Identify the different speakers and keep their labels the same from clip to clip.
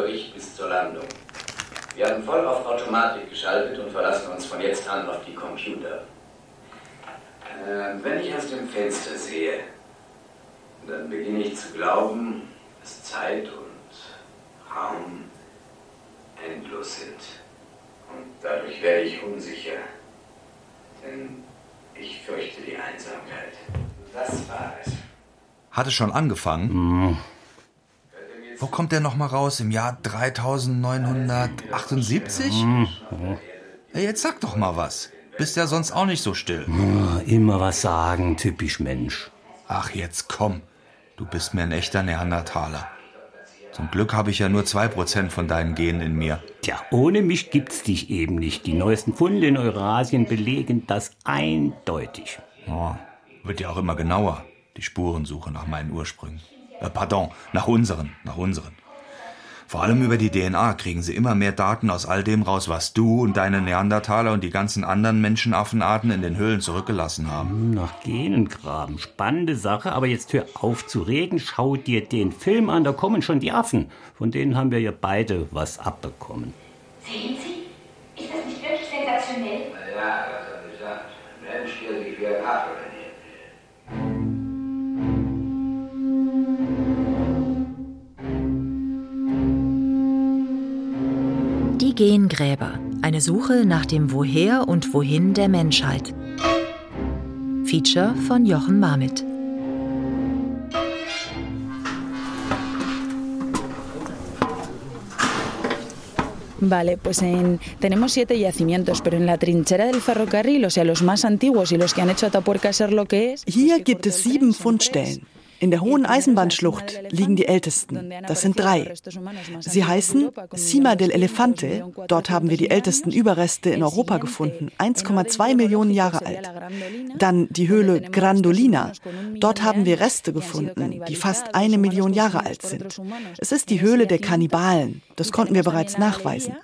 Speaker 1: Bericht bis zur Landung. Wir haben voll auf Automatik geschaltet und verlassen uns von jetzt an auf die Computer. Äh, wenn ich aus dem Fenster sehe, dann beginne ich zu glauben, dass Zeit und Raum endlos sind. Und dadurch werde ich unsicher. Denn ich fürchte die Einsamkeit. Das war es.
Speaker 2: Hat es schon angefangen? Mhm. Wo kommt der nochmal raus? Im Jahr 3978? Mhm. Jetzt sag doch mal was. Bist ja sonst auch nicht so still.
Speaker 3: Immer was sagen, typisch Mensch.
Speaker 2: Ach, jetzt komm. Du bist mir ein echter Neandertaler. Zum Glück habe ich ja nur 2% von deinen Genen in mir.
Speaker 3: Tja, ohne mich gibt's dich eben nicht. Die neuesten Funde in Eurasien belegen das eindeutig.
Speaker 2: Oh, wird ja auch immer genauer, die Spurensuche nach meinen Ursprüngen. Äh, pardon, nach unseren, nach unseren. Vor allem über die DNA kriegen sie immer mehr Daten aus all dem raus, was du und deine Neandertaler und die ganzen anderen Menschenaffenarten in den Höhlen zurückgelassen haben.
Speaker 3: Hm, nach Genen graben. Spannende Sache, aber jetzt hör auf zu reden. Schau dir den Film an, da kommen schon die Affen. Von denen haben wir ja beide was abbekommen.
Speaker 4: Sehen Sie?
Speaker 5: Gengräber. Eine Suche nach dem Woher und Wohin der Menschheit. Feature von Jochen Marmit.
Speaker 6: Vale, pues en, tenemos siete yacimientos, pero en la trinchera del ferrocarril, o sea, los más antiguos y los que han hecho Atapuerca ser lo que es.
Speaker 7: Hier gibt es sieben Fundstellen. In der Hohen Eisenbahnschlucht liegen die ältesten. Das sind drei. Sie heißen Cima del Elefante. Dort haben wir die ältesten Überreste in Europa gefunden, 1,2 Millionen Jahre alt. Dann die Höhle Grandolina. Dort haben wir Reste gefunden, die fast eine Million Jahre alt sind. Es ist die Höhle der Kannibalen. Das konnten wir bereits nachweisen.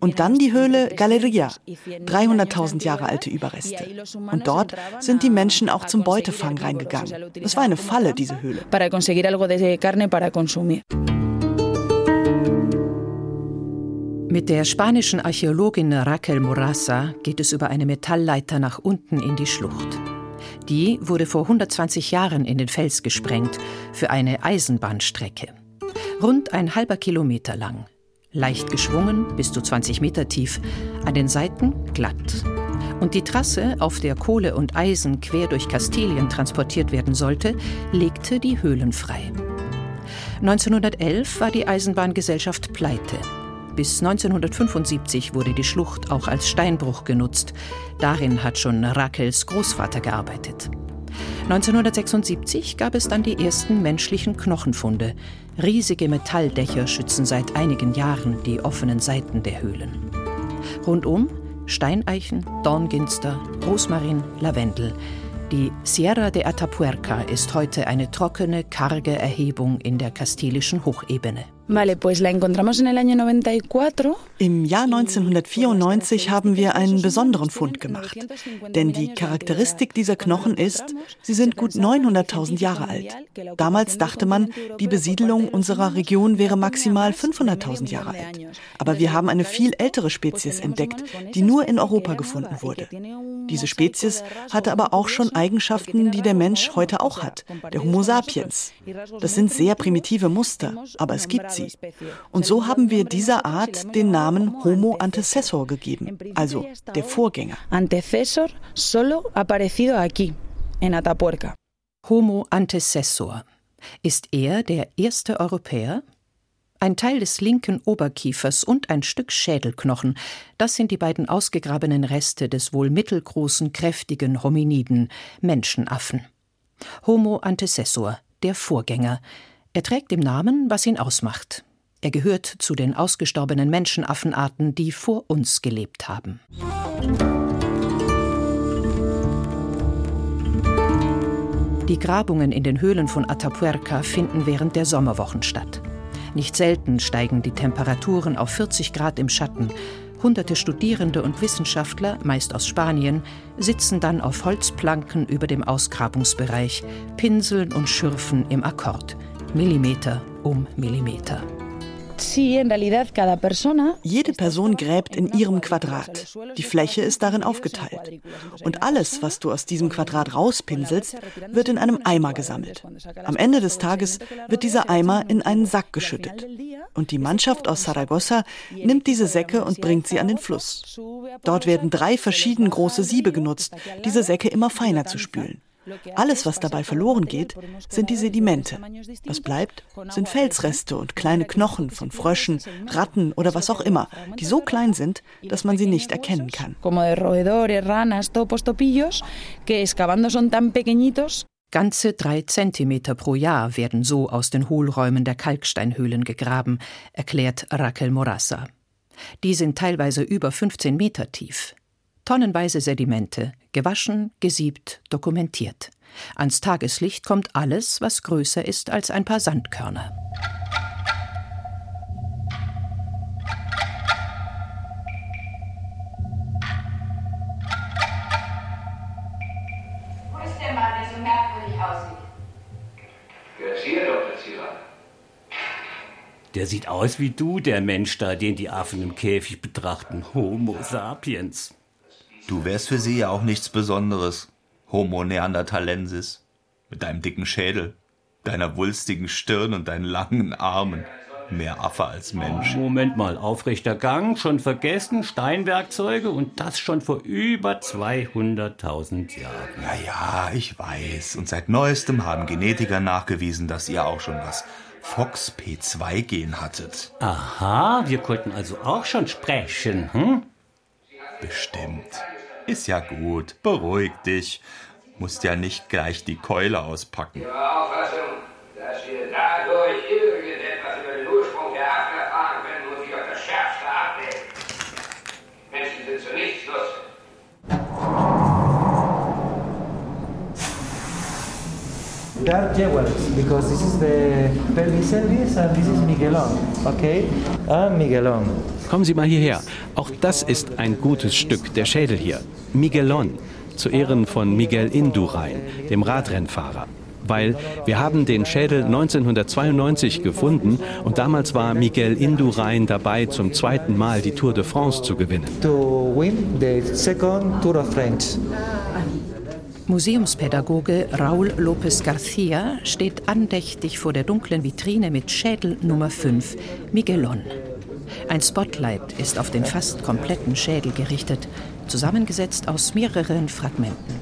Speaker 7: Und dann die Höhle Galeria, 300.000 Jahre alte Überreste. Und dort sind die Menschen auch zum Beutefang reingegangen. Es war eine Falle, diese Höhle.
Speaker 5: Mit der spanischen Archäologin Raquel Morassa geht es über eine Metallleiter nach unten in die Schlucht. Die wurde vor 120 Jahren in den Fels gesprengt für eine Eisenbahnstrecke. Rund ein halber Kilometer lang leicht geschwungen, bis zu 20 Meter tief, an den Seiten glatt. Und die Trasse, auf der Kohle und Eisen quer durch Kastilien transportiert werden sollte, legte die Höhlen frei. 1911 war die Eisenbahngesellschaft pleite. Bis 1975 wurde die Schlucht auch als Steinbruch genutzt. Darin hat schon Rakels Großvater gearbeitet. 1976 gab es dann die ersten menschlichen Knochenfunde. Riesige Metalldächer schützen seit einigen Jahren die offenen Seiten der Höhlen. Rundum Steineichen, Dornginster, Rosmarin, Lavendel. Die Sierra de Atapuerca ist heute eine trockene, karge Erhebung in der kastilischen Hochebene.
Speaker 6: Vale, pues la encontramos en el año 94.
Speaker 7: Im Jahr 1994 haben wir einen besonderen Fund gemacht. Denn die Charakteristik dieser Knochen ist, sie sind gut 900.000 Jahre alt. Damals dachte man, die Besiedelung unserer Region wäre maximal 500.000 Jahre alt. Aber wir haben eine viel ältere Spezies entdeckt, die nur in Europa gefunden wurde. Diese Spezies hatte aber auch schon Eigenschaften, die der Mensch heute auch hat, der Homo sapiens. Das sind sehr primitive Muster, aber es gibt sie. Und so haben wir dieser Art den Namen Homo antecessor gegeben, also der Vorgänger.
Speaker 6: Antecessor solo aparecido aquí, en Atapuerca.
Speaker 5: Homo antecessor. Ist er der erste Europäer? Ein Teil des linken Oberkiefers und ein Stück Schädelknochen, das sind die beiden ausgegrabenen Reste des wohl mittelgroßen, kräftigen Hominiden, Menschenaffen. Homo antecessor, der Vorgänger, er trägt im Namen, was ihn ausmacht. Er gehört zu den ausgestorbenen Menschenaffenarten, die vor uns gelebt haben. Die Grabungen in den Höhlen von Atapuerca finden während der Sommerwochen statt. Nicht selten steigen die Temperaturen auf 40 Grad im Schatten. Hunderte Studierende und Wissenschaftler, meist aus Spanien, sitzen dann auf Holzplanken über dem Ausgrabungsbereich, pinseln und schürfen im Akkord. Millimeter um Millimeter.
Speaker 7: Jede Person gräbt in ihrem Quadrat. Die Fläche ist darin aufgeteilt. Und alles, was du aus diesem Quadrat rauspinselst, wird in einem Eimer gesammelt. Am Ende des Tages wird dieser Eimer in einen Sack geschüttet. Und die Mannschaft aus Saragossa nimmt diese Säcke und bringt sie an den Fluss. Dort werden drei verschieden große Siebe genutzt, diese Säcke immer feiner zu spülen. Alles, was dabei verloren geht, sind die Sedimente. Was bleibt, sind Felsreste und kleine Knochen von Fröschen, Ratten oder was auch immer, die so klein sind, dass man sie nicht erkennen kann.
Speaker 5: Ganze drei Zentimeter pro Jahr werden so aus den Hohlräumen der Kalksteinhöhlen gegraben, erklärt Raquel Morassa. Die sind teilweise über 15 Meter tief. Tonnenweise Sedimente, gewaschen, gesiebt, dokumentiert. Ans Tageslicht kommt alles, was größer ist als ein paar Sandkörner.
Speaker 4: Wo ist der Mann, der so merkwürdig aussieht?
Speaker 1: Der ist hier, Dr. Zierer.
Speaker 3: Der sieht aus wie du, der Mensch da, den die Affen im Käfig betrachten. Homo sapiens.
Speaker 2: Du wärst für sie ja auch nichts Besonderes. Homo neanderthalensis. Mit deinem dicken Schädel, deiner wulstigen Stirn und deinen langen Armen. Mehr Affe als Mensch.
Speaker 3: Moment mal, aufrechter Gang, schon vergessen, Steinwerkzeuge und das schon vor über 200.000 Jahren.
Speaker 2: Ja, ja, ich weiß. Und seit neuestem haben Genetiker nachgewiesen, dass ihr auch schon was Fox P2-Gen hattet.
Speaker 3: Aha, wir konnten also auch schon sprechen, hm?
Speaker 2: Bestimmt. Ist ja gut. Beruhig dich. Musst ja nicht gleich die Keule auspacken.
Speaker 1: Ihre Auffassung, dass wir dadurch
Speaker 8: Are jaguars because this is the pelvis cervis and this is Miguelon. Okay? Ah, Miguelon.
Speaker 9: Kommen Sie mal hierher. Auch das ist ein gutes Stück, der Schädel hier. Miguelon, zu Ehren von Miguel Indurain, dem Radrennfahrer. Weil wir haben den Schädel 1992 gefunden und damals war Miguel Indurain dabei, zum zweiten Mal die Tour de France zu gewinnen.
Speaker 8: To win the second Tour of France.
Speaker 5: Museumspädagoge Raúl López García steht andächtig vor der dunklen Vitrine mit Schädel Nummer 5, Miguelon. Ein Spotlight ist auf den fast kompletten Schädel gerichtet, zusammengesetzt aus mehreren Fragmenten.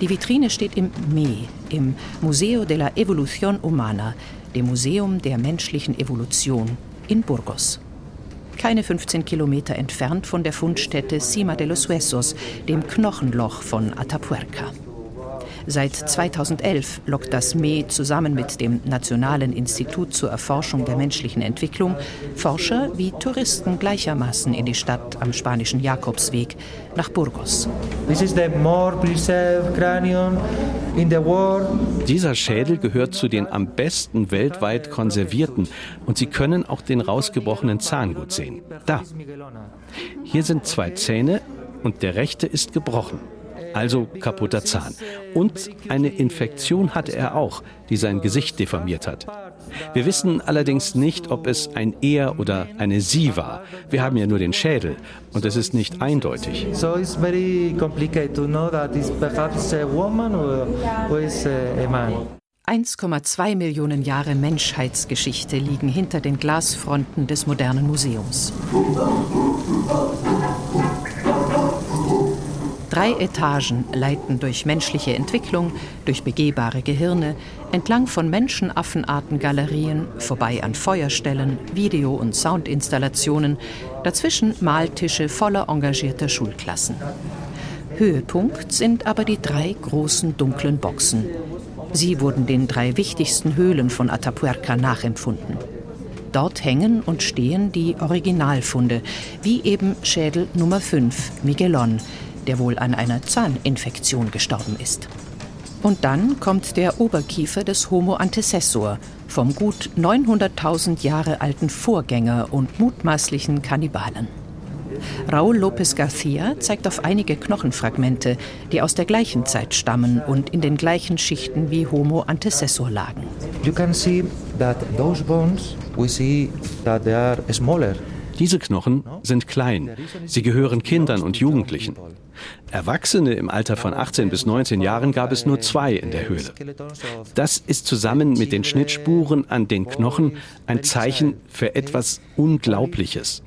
Speaker 5: Die Vitrine steht im ME, im Museo de la Evolución Humana, dem Museum der menschlichen Evolution in Burgos. Keine 15 Kilometer entfernt von der Fundstätte Cima de los Huesos, dem Knochenloch von Atapuerca. Seit 2011 lockt das ME zusammen mit dem Nationalen Institut zur Erforschung der menschlichen Entwicklung Forscher wie Touristen gleichermaßen in die Stadt am spanischen Jakobsweg nach Burgos.
Speaker 8: This is the more preserved cranium in the world.
Speaker 9: Dieser Schädel gehört zu den am besten weltweit konservierten und Sie können auch den rausgebrochenen Zahn gut sehen. Da. Hier sind zwei Zähne und der rechte ist gebrochen. Also kaputter Zahn. Und eine Infektion hatte er auch, die sein Gesicht deformiert hat. Wir wissen allerdings nicht, ob es ein Er oder eine Sie war. Wir haben ja nur den Schädel und es ist nicht eindeutig.
Speaker 8: So it's very complicated to know that it's perhaps a woman or, or is a, man.
Speaker 5: 1,2 Millionen Jahre Menschheitsgeschichte liegen hinter den Glasfronten des modernen Museums. Drei Etagen leiten durch menschliche Entwicklung, durch begehbare Gehirne, entlang von Menschenaffenarten-Galerien, vorbei an Feuerstellen, Video- und Soundinstallationen, dazwischen Maltische voller engagierter Schulklassen. Höhepunkt sind aber die drei großen dunklen Boxen. Sie wurden den drei wichtigsten Höhlen von Atapuerca nachempfunden. Dort hängen und stehen die Originalfunde, wie eben Schädel Nummer 5, Miguelon, der wohl an einer Zahninfektion gestorben ist. Und dann kommt der Oberkiefer des Homo antecessor, vom gut 900.000 Jahre alten Vorgänger und mutmaßlichen Kannibalen. Raúl López García zeigt auf einige Knochenfragmente, die aus der gleichen Zeit stammen und in den gleichen Schichten wie Homo antecessor lagen.
Speaker 8: You can see that those bones we see that they are smaller.
Speaker 9: Diese Knochen sind klein. Sie gehören Kindern und Jugendlichen. Erwachsene im Alter von 18 bis 19 Jahren gab es nur zwei in der Höhle. Das ist zusammen mit den Schnittspuren an den Knochen ein Zeichen für etwas Unglaubliches.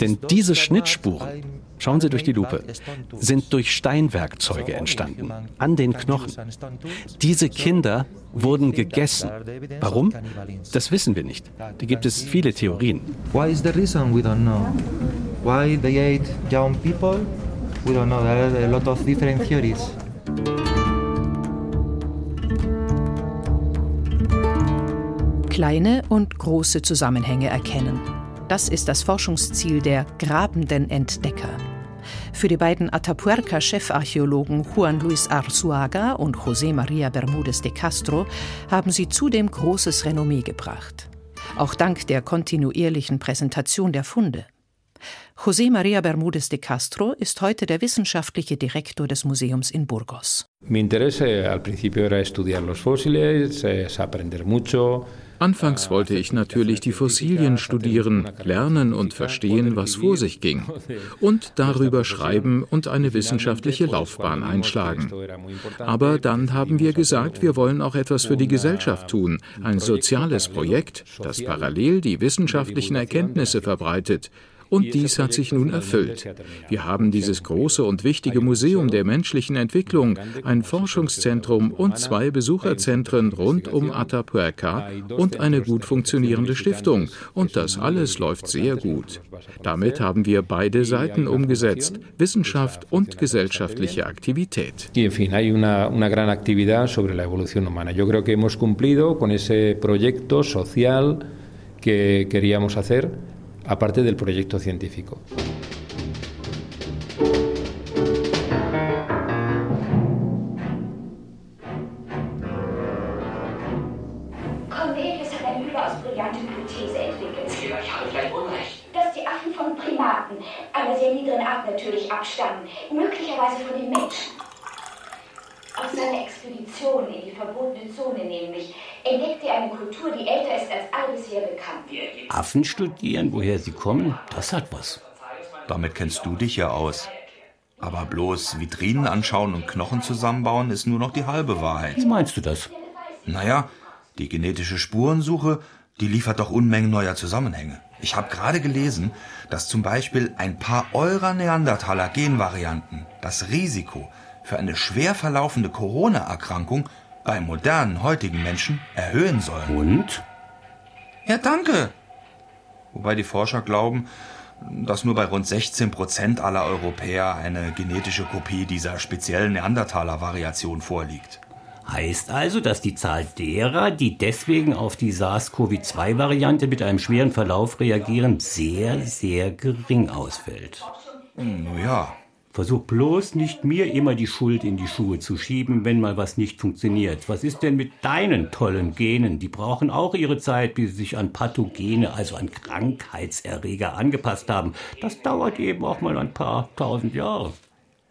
Speaker 9: Denn diese Schnittspuren, schauen Sie durch die Lupe, sind durch Steinwerkzeuge entstanden, an den Knochen. Diese Kinder wurden gegessen. Warum? Das wissen wir nicht. Da gibt es viele Theorien.
Speaker 8: Why is the reason? We don't know. Why they ate young people? We don't know. There are a lot of different theories.
Speaker 5: Kleine und große Zusammenhänge erkennen. Das ist das Forschungsziel der grabenden Entdecker. Für die beiden Atapuerca-Chefarchäologen Juan Luis Arzuaga und José María Bermúdez de Castro haben sie zudem großes Renommee gebracht. Auch dank der kontinuierlichen Präsentation der Funde. José María Bermúdez de Castro ist heute der wissenschaftliche Direktor des Museums in Burgos.
Speaker 10: Mi interés al principio era estudiar los fósiles, es aprender mucho.
Speaker 11: Anfangs wollte ich natürlich die Fossilien studieren, lernen und verstehen, was vor sich ging. Und darüber schreiben und eine wissenschaftliche Laufbahn einschlagen. Aber dann haben wir gesagt, wir wollen auch etwas für die Gesellschaft tun, ein soziales Projekt, das parallel die wissenschaftlichen Erkenntnisse verbreitet, und dies hat sich nun erfüllt. Wir haben dieses große und wichtige Museum der menschlichen Entwicklung, ein Forschungszentrum und zwei Besucherzentren rund um Atapuerca und eine gut funktionierende Stiftung. Und das alles läuft sehr gut. Damit haben wir beide Seiten umgesetzt, Wissenschaft und gesellschaftliche Aktivität.
Speaker 10: Y en fin, hay una, una gran actividad sobre la evolución humana. Yo creo que hemos cumplido con ese proyecto social que queríamos hacer aparte del proyecto científico.
Speaker 4: Cornelius hat eine überaus brillante Hypothese entwickelt. Ich habe vielleicht Unrecht. Dass die Affen von Primaten, einer sehr niederen Art natürlich, abstammen. Möglicherweise von den Menschen. Auf seiner Expedition in die verbotene Zone nämlich entdeckte er eine Kultur, die älter ist als all bisher bekannt.
Speaker 3: Affen studieren, woher sie kommen, das hat was.
Speaker 2: Damit kennst du dich ja aus. Aber bloß Vitrinen anschauen und Knochen zusammenbauen ist nur noch die halbe Wahrheit.
Speaker 3: Wie meinst du das?
Speaker 2: Naja, die genetische Spurensuche, die liefert doch Unmengen neuer Zusammenhänge. Ich habe gerade gelesen, dass zum Beispiel ein paar eurer Neandertaler Genvarianten das Risiko für eine schwer verlaufende Corona-Erkrankung bei modernen heutigen Menschen erhöhen sollen.
Speaker 3: Und?
Speaker 2: Ja, danke. Wobei die Forscher glauben, dass nur bei rund 16 Prozent aller Europäer eine genetische Kopie dieser speziellen Neandertaler-Variation vorliegt.
Speaker 3: Heißt also, dass die Zahl derer, die deswegen auf die SARS-CoV-2-Variante mit einem schweren Verlauf reagieren, sehr, sehr gering ausfällt.
Speaker 2: Nun ja,
Speaker 3: Versuch bloß nicht mir immer die Schuld in die Schuhe zu schieben, wenn mal was nicht funktioniert. Was ist denn mit deinen tollen Genen? Die brauchen auch ihre Zeit, bis sie sich an Pathogene, also an Krankheitserreger angepasst haben. Das dauert eben auch mal ein paar tausend Jahre.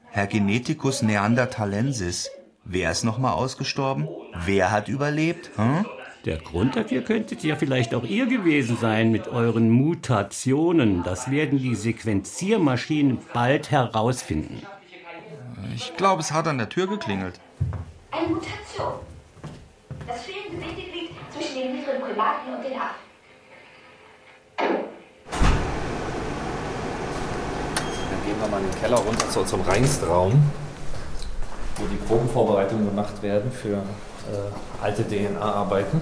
Speaker 2: Herr Geneticus neanderthalensis, wer ist noch mal ausgestorben? Wer hat überlebt? Hm?
Speaker 3: Der Grund dafür könntet ja vielleicht auch ihr gewesen sein mit euren Mutationen. Das werden die Sequenziermaschinen bald herausfinden.
Speaker 2: Ich glaube, es hat an der Tür geklingelt.
Speaker 4: Eine Mutation. Das fehlende Bindeglied zwischen den niederen Primaten und den Affen.
Speaker 12: Dann gehen wir mal in den Keller runter zu unserem Reinstraum, wo die Probenvorbereitungen gemacht werden für äh, alte DNA-Arbeiten.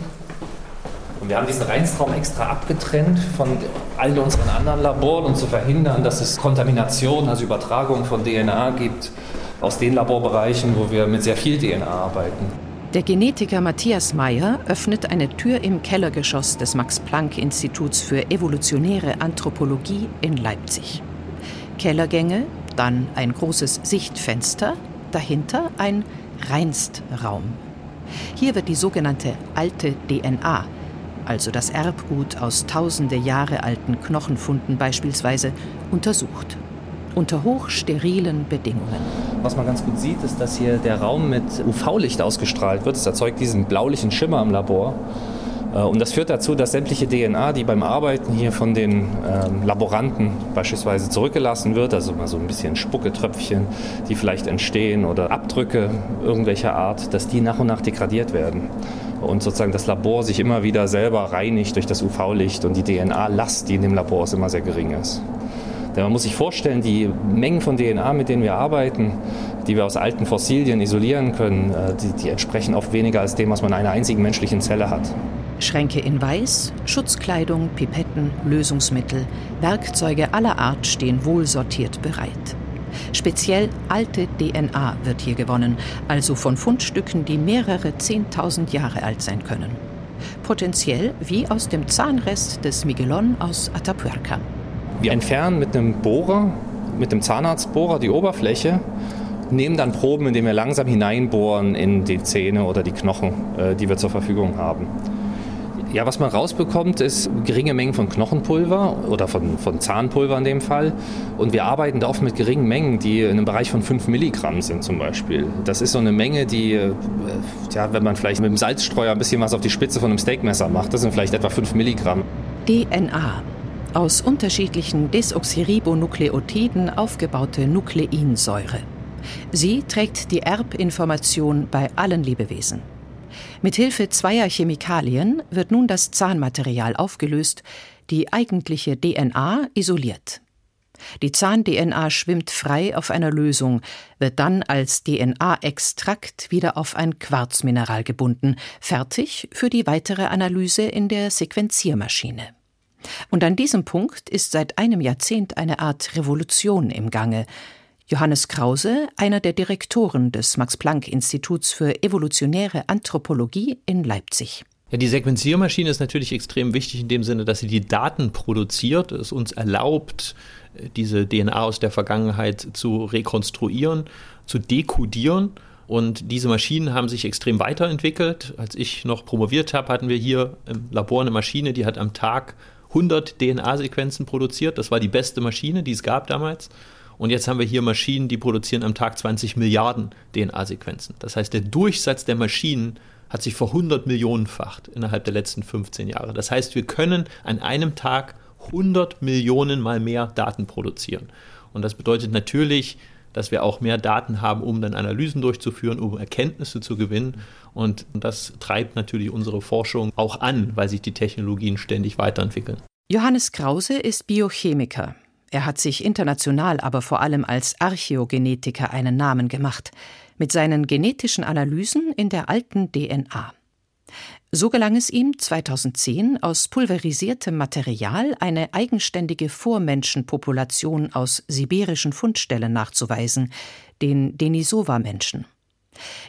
Speaker 12: Und wir haben diesen Reinstraum extra abgetrennt von all unseren anderen Laboren, um zu verhindern, dass es Kontamination, also Übertragung von DNA gibt aus den Laborbereichen, wo wir mit sehr viel DNA arbeiten.
Speaker 5: Der Genetiker Matthias Meyer öffnet eine Tür im Kellergeschoss des Max-Planck-Instituts für evolutionäre Anthropologie in Leipzig. Kellergänge, dann ein großes Sichtfenster, dahinter ein Reinstraum. Hier wird die sogenannte alte DNA, also das Erbgut aus tausende Jahre alten Knochenfunden beispielsweise, untersucht. Unter hochsterilen Bedingungen.
Speaker 12: Was man ganz gut sieht, ist, dass hier der Raum mit UV-Licht ausgestrahlt wird. Das erzeugt diesen blaulichen Schimmer im Labor.
Speaker 10: Äh, und das führt dazu, dass sämtliche DNA, die beim Arbeiten hier von den ähm, Laboranten beispielsweise zurückgelassen wird, also mal so ein bisschen Spucketröpfchen, die vielleicht entstehen oder Abdrücke irgendwelcher Art, dass die nach und nach degradiert werden. Und sozusagen das Labor sich immer wieder selber reinigt durch das UV-Licht und die DNA-Last, die in dem Labor ist, immer sehr gering ist. Denn man muss sich vorstellen, die Mengen von DNA, mit denen wir arbeiten, die wir aus alten Fossilien isolieren können, äh, die, die entsprechen oft weniger als dem, was man in einer einzigen menschlichen Zelle hat.
Speaker 5: Schränke in Weiß, Schutzkleidung, Pipetten, Lösungsmittel, Werkzeuge aller Art stehen wohl sortiert bereit. Speziell alte DNA wird hier gewonnen, also von Fundstücken, die mehrere Zehntausend Jahre alt sein können. Potenziell wie aus dem Zahnrest des Miguelon aus Atapuerca.
Speaker 10: Wir entfernen mit einem Bohrer, mit dem Zahnarztbohrer die Oberfläche, nehmen dann Proben, indem wir langsam hineinbohren in die Zähne oder die Knochen, äh, die wir zur Verfügung haben. Ja, was man rausbekommt, ist geringe Mengen von Knochenpulver oder von, von Zahnpulver in dem Fall. Und wir arbeiten da oft mit geringen Mengen, die in einem Bereich von 5 Milligramm sind zum Beispiel. Das ist so eine Menge, die, äh, ja, wenn man vielleicht mit dem Salzstreuer ein bisschen was auf die Spitze von einem Steakmesser macht, das sind vielleicht etwa 5 Milligramm.
Speaker 5: DNA. Aus unterschiedlichen Desoxyribonukleotiden aufgebaute Nukleinsäure. Sie trägt die Erbinformation bei allen Lebewesen. Mithilfe zweier Chemikalien wird nun das Zahnmaterial aufgelöst, die eigentliche DNA isoliert. Die Zahn-DNA schwimmt frei auf einer Lösung, wird dann als DNA-Extrakt wieder auf ein Quarzmineral gebunden, fertig für die weitere Analyse in der Sequenziermaschine. Und an diesem Punkt ist seit einem Jahrzehnt eine Art Revolution im Gange, Johannes Krause, einer der Direktoren des Max-Planck-Instituts für evolutionäre Anthropologie in Leipzig.
Speaker 13: Ja, die Sequenziermaschine ist natürlich extrem wichtig in dem Sinne, dass sie die Daten produziert, es uns erlaubt, diese DNA aus der Vergangenheit zu rekonstruieren, zu dekodieren. Und diese Maschinen haben sich extrem weiterentwickelt. Als ich noch promoviert habe, hatten wir hier im Labor eine Maschine, die hat am Tag 100 DNA-Sequenzen produziert. Das war die beste Maschine, die es gab damals. Und jetzt haben wir hier Maschinen, die produzieren am Tag 20 Milliarden DNA-Sequenzen. Das heißt, der Durchsatz der Maschinen hat sich verhundert Millionenfacht innerhalb der letzten 15 Jahre. Das heißt, wir können an einem Tag 100 Millionen mal mehr Daten produzieren. Und das bedeutet natürlich, dass wir auch mehr Daten haben, um dann Analysen durchzuführen, um Erkenntnisse zu gewinnen. Und das treibt natürlich unsere Forschung auch an, weil sich die Technologien ständig weiterentwickeln.
Speaker 5: Johannes Krause ist Biochemiker. Er hat sich international aber vor allem als Archäogenetiker einen Namen gemacht, mit seinen genetischen Analysen in der alten DNA. So gelang es ihm 2010 aus pulverisiertem Material eine eigenständige Vormenschenpopulation aus sibirischen Fundstellen nachzuweisen, den Denisova-Menschen.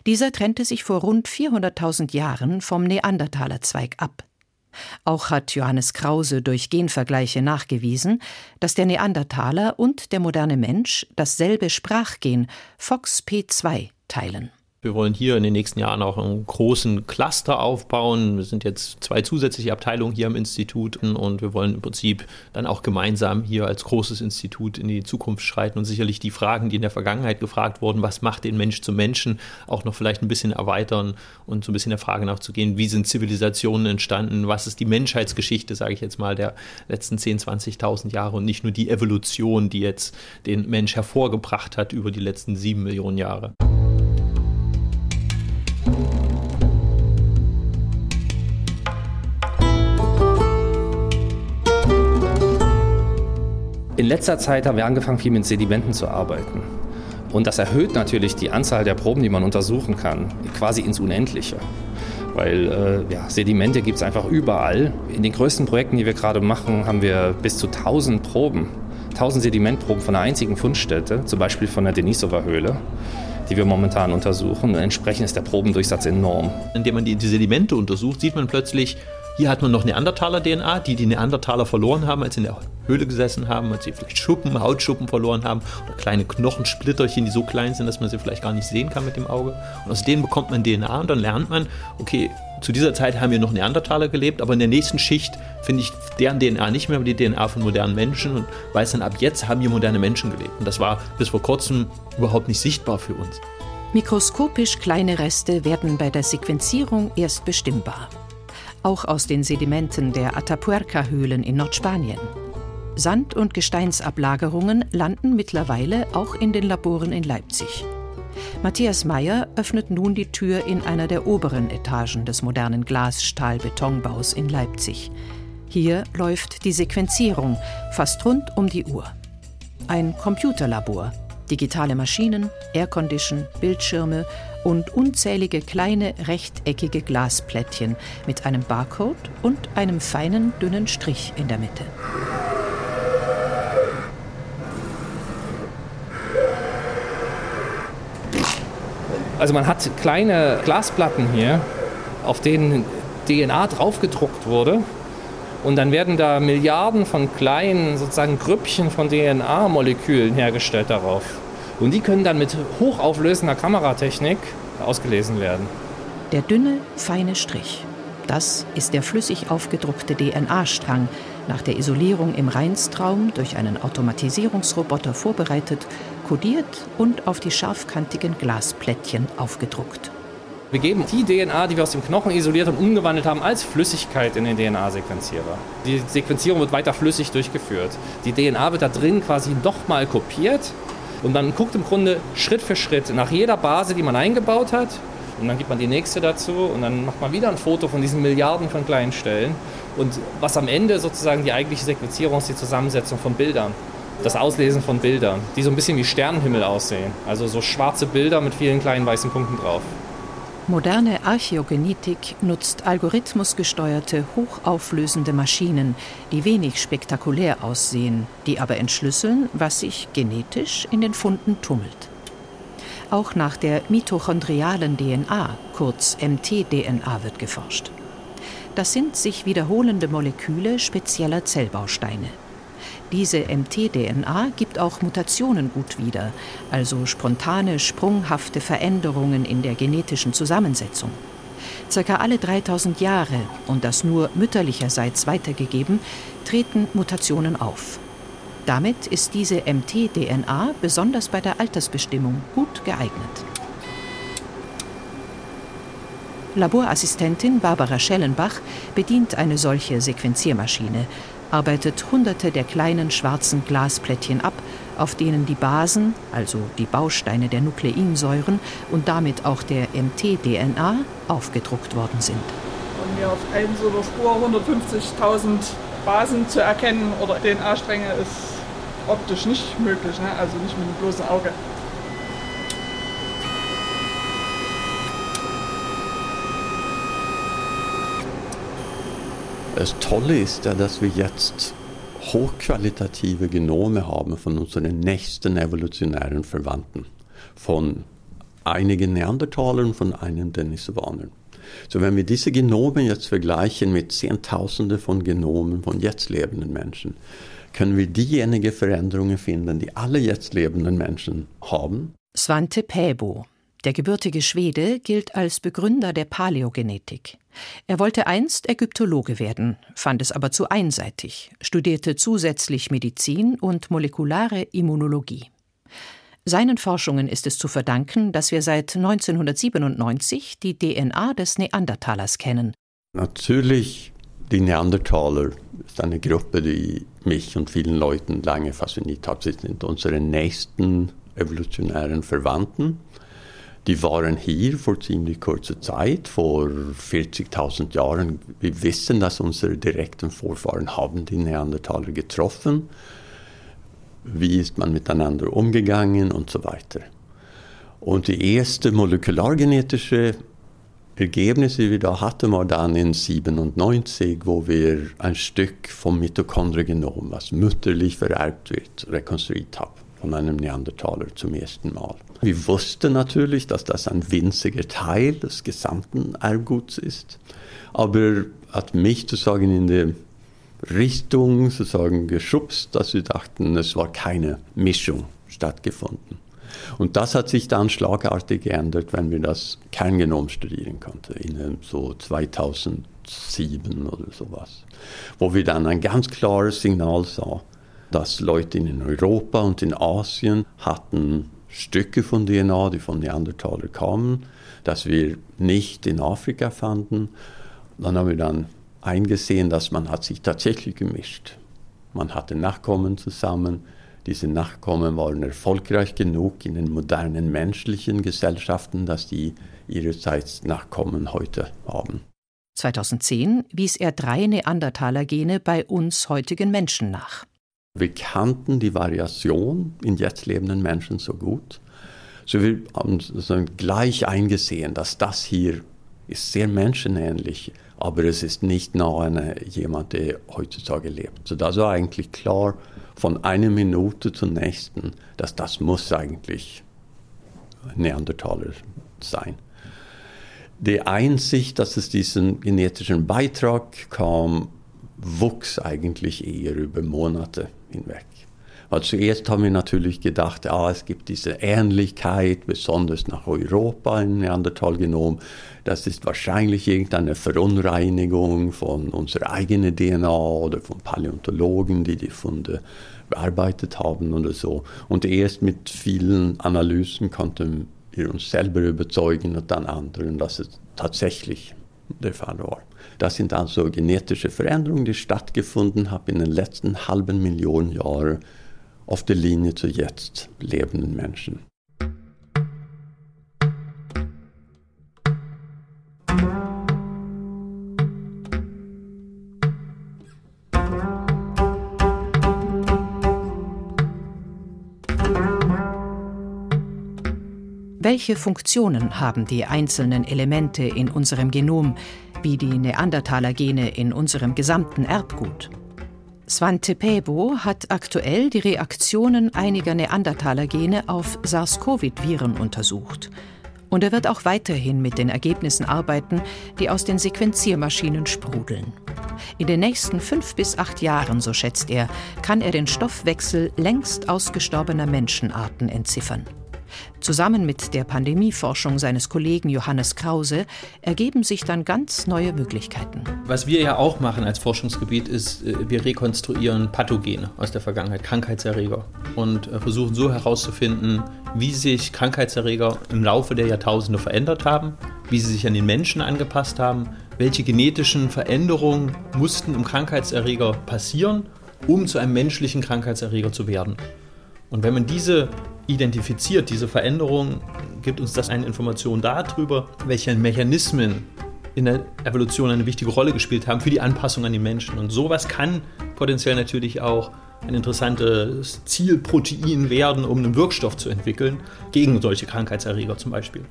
Speaker 5: Dieser trennte sich vor rund 400.000 Jahren vom Neandertalerzweig ab. Auch hat Johannes Krause durch Genvergleiche nachgewiesen, dass der Neandertaler und der moderne Mensch dasselbe Sprachgen FOXP2 teilen.
Speaker 13: Wir wollen hier in den nächsten Jahren auch einen großen Cluster aufbauen. Wir sind jetzt zwei zusätzliche Abteilungen hier am Institut und wir wollen im Prinzip dann auch gemeinsam hier als großes Institut in die Zukunft schreiten und sicherlich die Fragen, die in der Vergangenheit gefragt wurden, was macht den Mensch zum Menschen, auch noch vielleicht ein bisschen erweitern und so ein bisschen der Frage nachzugehen, wie sind Zivilisationen entstanden, was ist die Menschheitsgeschichte, sage ich jetzt mal, der letzten 10, 20.000 Jahre und nicht nur die Evolution, die jetzt den Mensch hervorgebracht hat über die letzten sieben Millionen Jahre.
Speaker 10: In letzter Zeit haben wir angefangen, viel mit Sedimenten zu arbeiten. Und das erhöht natürlich die Anzahl der Proben, die man untersuchen kann, quasi ins Unendliche. Weil äh, ja, Sedimente gibt es einfach überall. In den größten Projekten, die wir gerade machen, haben wir bis zu 1000 Proben, 1000 Sedimentproben von einer einzigen Fundstätte, zum Beispiel von der Denisova-Höhle die wir momentan untersuchen. Und entsprechend ist der Probendurchsatz enorm.
Speaker 13: Indem man die, die Sedimente untersucht, sieht man plötzlich, hier hat man noch Neandertaler-DNA, die die Neandertaler verloren haben, als sie in der Höhle gesessen haben, als sie vielleicht Schuppen, Hautschuppen verloren haben oder kleine Knochensplitterchen, die so klein sind, dass man sie vielleicht gar nicht sehen kann mit dem Auge. Und aus denen bekommt man DNA und dann lernt man, okay, zu dieser Zeit haben hier noch Neandertaler gelebt, aber in der nächsten Schicht finde ich deren DNA nicht mehr, aber die DNA von modernen Menschen und weiß dann, ab jetzt haben hier moderne Menschen gelebt. Und das war bis vor kurzem überhaupt nicht sichtbar für uns.
Speaker 5: Mikroskopisch kleine Reste werden bei der Sequenzierung erst bestimmbar. Auch aus den Sedimenten der Atapuerca-Höhlen in Nordspanien. Sand- und Gesteinsablagerungen landen mittlerweile auch in den Laboren in Leipzig. Matthias Meyer öffnet nun die Tür in einer der oberen Etagen des modernen Glas-Stahl-Betonbaus in Leipzig. Hier läuft die Sequenzierung fast rund um die Uhr. Ein Computerlabor, digitale Maschinen, Aircondition, Bildschirme und unzählige kleine rechteckige Glasplättchen mit einem Barcode und einem feinen dünnen Strich in der Mitte.
Speaker 10: Also man hat kleine Glasplatten hier, auf denen DNA draufgedruckt wurde. Und dann werden da Milliarden von kleinen sozusagen Grüppchen von DNA-Molekülen hergestellt darauf. Und die können dann mit hochauflösender Kameratechnik ausgelesen werden.
Speaker 5: Der dünne, feine Strich. Das ist der flüssig aufgedruckte DNA-Strang, nach der Isolierung im Reinstraum durch einen Automatisierungsroboter vorbereitet, kodiert und auf die scharfkantigen Glasplättchen aufgedruckt.
Speaker 10: Wir geben die DNA, die wir aus dem Knochen isoliert und umgewandelt haben, als Flüssigkeit in den DNA-Sequenzierer. Die Sequenzierung wird weiter flüssig durchgeführt. Die DNA wird da drin quasi nochmal kopiert und man guckt im Grunde Schritt für Schritt nach jeder Base, die man eingebaut hat. Und dann gibt man die nächste dazu und dann macht man wieder ein Foto von diesen Milliarden von kleinen Stellen. Und was am Ende sozusagen die eigentliche Sequenzierung ist, die Zusammensetzung von Bildern. Das Auslesen von Bildern, die so ein bisschen wie Sternenhimmel aussehen. Also so schwarze Bilder mit vielen kleinen weißen Punkten drauf.
Speaker 5: Moderne Archäogenetik nutzt algorithmusgesteuerte, hochauflösende Maschinen, die wenig spektakulär aussehen, die aber entschlüsseln, was sich genetisch in den Funden tummelt. Auch nach der mitochondrialen DNA, kurz mtDNA, wird geforscht. Das sind sich wiederholende Moleküle spezieller Zellbausteine. Diese mtDNA gibt auch Mutationen gut wieder, also spontane, sprunghafte Veränderungen in der genetischen Zusammensetzung. Circa alle 3000 Jahre, und das nur mütterlicherseits weitergegeben, treten Mutationen auf. Damit ist diese mtDNA besonders bei der Altersbestimmung gut geeignet. Laborassistentin Barbara Schellenbach bedient eine solche Sequenziermaschine arbeitet hunderte der kleinen schwarzen Glasplättchen ab, auf denen die Basen, also die Bausteine der Nukleinsäuren und damit auch der mtDNA, aufgedruckt worden sind.
Speaker 14: Und hier auf einer so Spur 150.000 Basen zu erkennen oder DNA-Stränge ist optisch nicht möglich, ne? also nicht mit dem bloßen Auge.
Speaker 15: Das Tolle ist ja, dass wir jetzt hochqualitative Genome haben von unseren nächsten evolutionären Verwandten. Von einigen Neandertalern, von einem Denisovanern. So wenn wir diese Genome jetzt vergleichen mit Zehntausende von Genomen von jetzt lebenden Menschen, können wir diejenigen Veränderungen finden, die alle jetzt lebenden Menschen haben.
Speaker 5: Svante Pääbo, der gebürtige Schwede, gilt als Begründer der Paläogenetik. Er wollte einst Ägyptologe werden, fand es aber zu einseitig, studierte zusätzlich Medizin und molekulare Immunologie. Seinen Forschungen ist es zu verdanken, dass wir seit 1997 die DNA des Neandertalers kennen.
Speaker 15: Natürlich, die Neandertaler ist eine Gruppe, die mich und vielen Leuten lange fasziniert hat. Sie sind unsere nächsten evolutionären Verwandten. Die waren hier vor ziemlich kurzer Zeit, vor 40.000 Jahren. Wir wissen, dass unsere direkten Vorfahren haben die Neandertaler getroffen. Wie ist man miteinander umgegangen und so weiter. Und die erste molekulargenetische Ergebnis, die wir da hatten, war dann in 97, wo wir ein Stück vom Mitochondriegenom, was mütterlich vererbt wird, rekonstruiert haben von einem Neandertaler zum ersten Mal. Wir wussten natürlich, dass das ein winziger Teil des gesamten Erbguts ist, aber hat mich sozusagen in die Richtung sozusagen geschubst, dass wir dachten, es war keine Mischung stattgefunden. Und das hat sich dann schlagartig geändert, wenn wir das Kerngenom studieren konnten, in so 2007 oder sowas, wo wir dann ein ganz klares Signal sahen dass Leute in Europa und in Asien hatten Stücke von DNA, die von Neandertaler kamen, dass wir nicht in Afrika fanden. dann haben wir dann eingesehen, dass man hat sich tatsächlich gemischt. Man hatte Nachkommen zusammen. Diese Nachkommen waren erfolgreich genug in den modernen menschlichen Gesellschaften, dass die ihrerseits Nachkommen heute haben.
Speaker 5: 2010 wies er drei Neandertaler-Gene bei uns heutigen Menschen nach.
Speaker 15: Wir kannten die Variation in jetzt lebenden Menschen so gut. So wir haben gleich eingesehen, dass das hier ist sehr menschenähnlich, aber es ist nicht nach einer, jemand, der heutzutage lebt. So das war eigentlich klar von einer Minute zur nächsten, dass das muss eigentlich Neandertaler sein. Die Einsicht, dass es diesen genetischen Beitrag kam, wuchs eigentlich eher über Monate hinweg. Weil zuerst haben wir natürlich gedacht, ah, es gibt diese Ähnlichkeit, besonders nach Europa im Neandertal-Genom. Das ist wahrscheinlich irgendeine Verunreinigung von unserer eigenen DNA oder von Paläontologen, die die Funde bearbeitet haben oder so. Und erst mit vielen Analysen konnten wir uns selber überzeugen und dann anderen, dass es tatsächlich der Fall war. Das sind also genetische Veränderungen, die stattgefunden haben in den letzten halben Millionen Jahren auf der Linie zu jetzt lebenden Menschen.
Speaker 5: Welche Funktionen haben die einzelnen Elemente in unserem Genom, wie die Neandertaler-Gene in unserem gesamten Erbgut? Svante Pääbo hat aktuell die Reaktionen einiger Neandertaler-Gene auf SARS-CoV-Viren untersucht. Und er wird auch weiterhin mit den Ergebnissen arbeiten, die aus den Sequenziermaschinen sprudeln. In den nächsten fünf bis acht Jahren, so schätzt er, kann er den Stoffwechsel längst ausgestorbener Menschenarten entziffern. Zusammen mit der Pandemieforschung seines Kollegen Johannes Krause ergeben sich dann ganz neue Möglichkeiten.
Speaker 13: Was wir ja auch machen als Forschungsgebiet ist, äh, wir rekonstruieren Pathogene aus der Vergangenheit, Krankheitserreger und äh, versuchen so herauszufinden, wie sich Krankheitserreger im Laufe der Jahrtausende verändert haben, wie sie sich an den Menschen angepasst haben, welche genetischen Veränderungen mussten im Krankheitserreger passieren, um zu einem menschlichen Krankheitserreger zu werden. Und wenn man diese identifiziert, diese Veränderung, gibt uns das eine Information darüber, welche Mechanismen in der Evolution eine wichtige Rolle gespielt haben für die Anpassung an die Menschen. Und sowas kann potenziell natürlich auch ein interessantes Zielprotein werden, um einen Wirkstoff zu entwickeln, gegen solche Krankheitserreger zum Beispiel.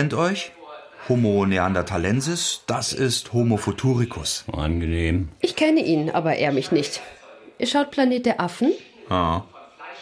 Speaker 2: Kennt euch? Homo neanderthalensis, das ist Homo futuricus.
Speaker 3: Angenehm.
Speaker 16: Ich kenne ihn, aber er mich nicht. Ihr schaut Planet der Affen?
Speaker 2: Ah,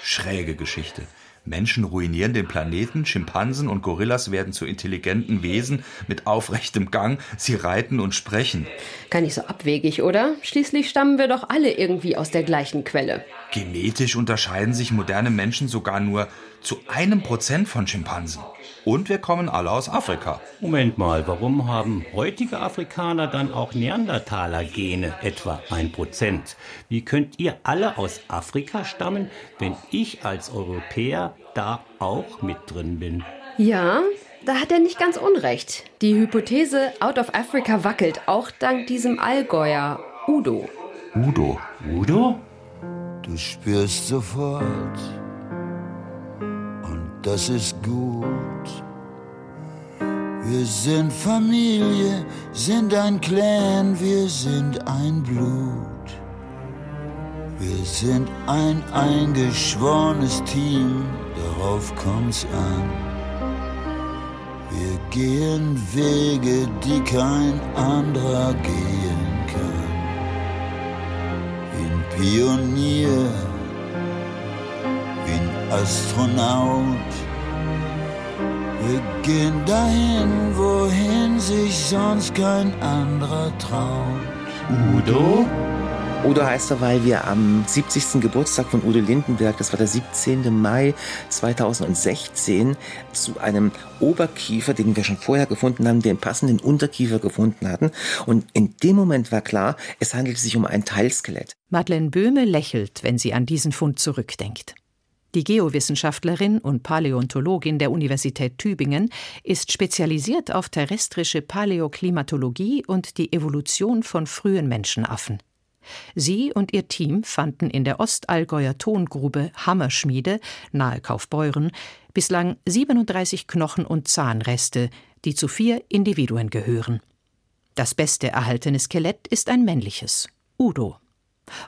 Speaker 2: schräge Geschichte. Menschen ruinieren den Planeten, Schimpansen und Gorillas werden zu intelligenten Wesen mit aufrechtem Gang, sie reiten und sprechen.
Speaker 16: Gar nicht so abwegig, oder? Schließlich stammen wir doch alle irgendwie aus der gleichen Quelle.
Speaker 2: Genetisch unterscheiden sich moderne Menschen sogar nur zu einem Prozent von Schimpansen. Und wir kommen alle aus Afrika.
Speaker 3: Moment mal, warum haben heutige Afrikaner dann auch Neandertaler-Gene etwa ein Prozent? Wie könnt ihr alle aus Afrika stammen, wenn ich als Europäer da auch mit drin bin?
Speaker 16: Ja, da hat er nicht ganz unrecht. Die Hypothese Out of Africa wackelt, auch dank diesem Allgäuer Udo.
Speaker 2: Udo?
Speaker 3: Udo?
Speaker 17: Du spürst sofort, das ist gut. Wir sind Familie, sind ein Clan, wir sind ein Blut. Wir sind ein eingeschworenes Team, darauf kommt's an. Wir gehen Wege, die kein anderer gehen kann. Ein Pionier Astronaut. Wir gehen dahin, wohin sich sonst kein anderer traut.
Speaker 3: Udo?
Speaker 18: Udo heißt er, weil wir am 70. Geburtstag von Udo Lindenberg, das war der 17. Mai 2016, zu einem Oberkiefer, den wir schon vorher gefunden haben, den passenden Unterkiefer gefunden hatten. Und in dem Moment war klar, es handelt sich um ein Teilskelett.
Speaker 5: Madeleine Böhme lächelt, wenn sie an diesen Fund zurückdenkt. Die Geowissenschaftlerin und Paläontologin der Universität Tübingen ist spezialisiert auf terrestrische Paläoklimatologie und die Evolution von frühen Menschenaffen. Sie und ihr Team fanden in der Ostallgäuer Tongrube Hammerschmiede nahe Kaufbeuren bislang 37 Knochen und Zahnreste, die zu vier Individuen gehören. Das beste erhaltene Skelett ist ein männliches, Udo.